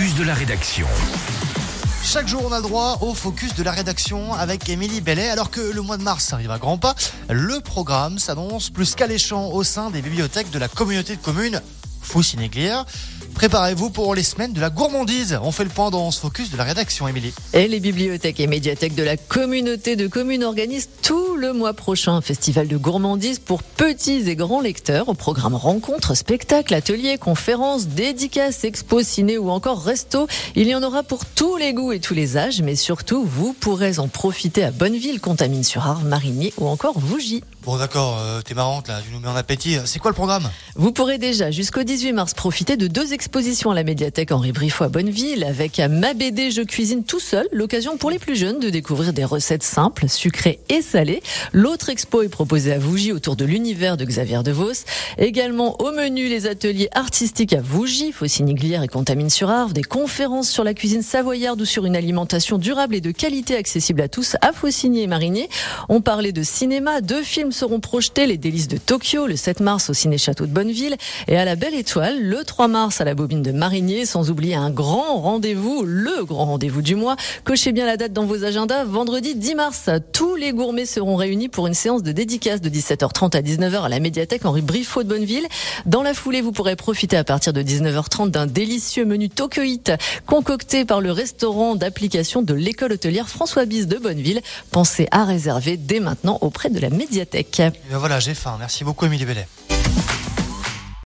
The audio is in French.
de la rédaction. Chaque jour, on a droit au focus de la rédaction avec Émilie Bellet. Alors que le mois de mars arrive à grands pas, le programme s'annonce plus qu'alléchant au sein des bibliothèques de la communauté de communes Foussine-Glière. Préparez-vous pour les semaines de la gourmandise. On fait le point dans ce focus de la rédaction, Émilie. Et les bibliothèques et médiathèques de la communauté de communes organisent tout le mois prochain un festival de gourmandise pour petits et grands lecteurs au programme rencontres, spectacles, ateliers, conférences, dédicaces, expos, ciné ou encore resto. Il y en aura pour tous les goûts et tous les âges, mais surtout, vous pourrez en profiter à Bonneville, Contamine-sur-Arve, Marigny ou encore Vougy. Bon d'accord, euh, t'es marrante là, tu nous mets en appétit. C'est quoi le programme? Vous pourrez déjà jusqu'au 18 mars profiter de deux expositions à la médiathèque Henri Briffaut à Bonneville avec Ma BD Je cuisine tout seul, l'occasion pour les plus jeunes de découvrir des recettes simples, sucrées et salées. L'autre expo est proposée à Vougy autour de l'univers de Xavier De Vos. Également au menu les ateliers artistiques à Vougy, Faucigny-Glière et Contamine-sur-Arve, des conférences sur la cuisine savoyarde ou sur une alimentation durable et de qualité accessible à tous à Faucigny et Marigny. On parlait de cinéma, de films seront projetés Les Délices de Tokyo le 7 mars au Ciné Château de Bonneville et à la Belle Étoile le 3 mars à la Bobine de Marigny, sans oublier un grand rendez-vous, le grand rendez-vous du mois. Cochez bien la date dans vos agendas. Vendredi 10 mars, tous les gourmets seront réunis pour une séance de dédicace de 17h30 à 19h à la médiathèque Henri Briffaut de Bonneville. Dans la foulée, vous pourrez profiter à partir de 19h30 d'un délicieux menu Tokyoite concocté par le restaurant d'application de l'école hôtelière François Bise de Bonneville. Pensez à réserver dès maintenant auprès de la médiathèque. Ben voilà, j'ai faim. Merci beaucoup, Émilie Bellet.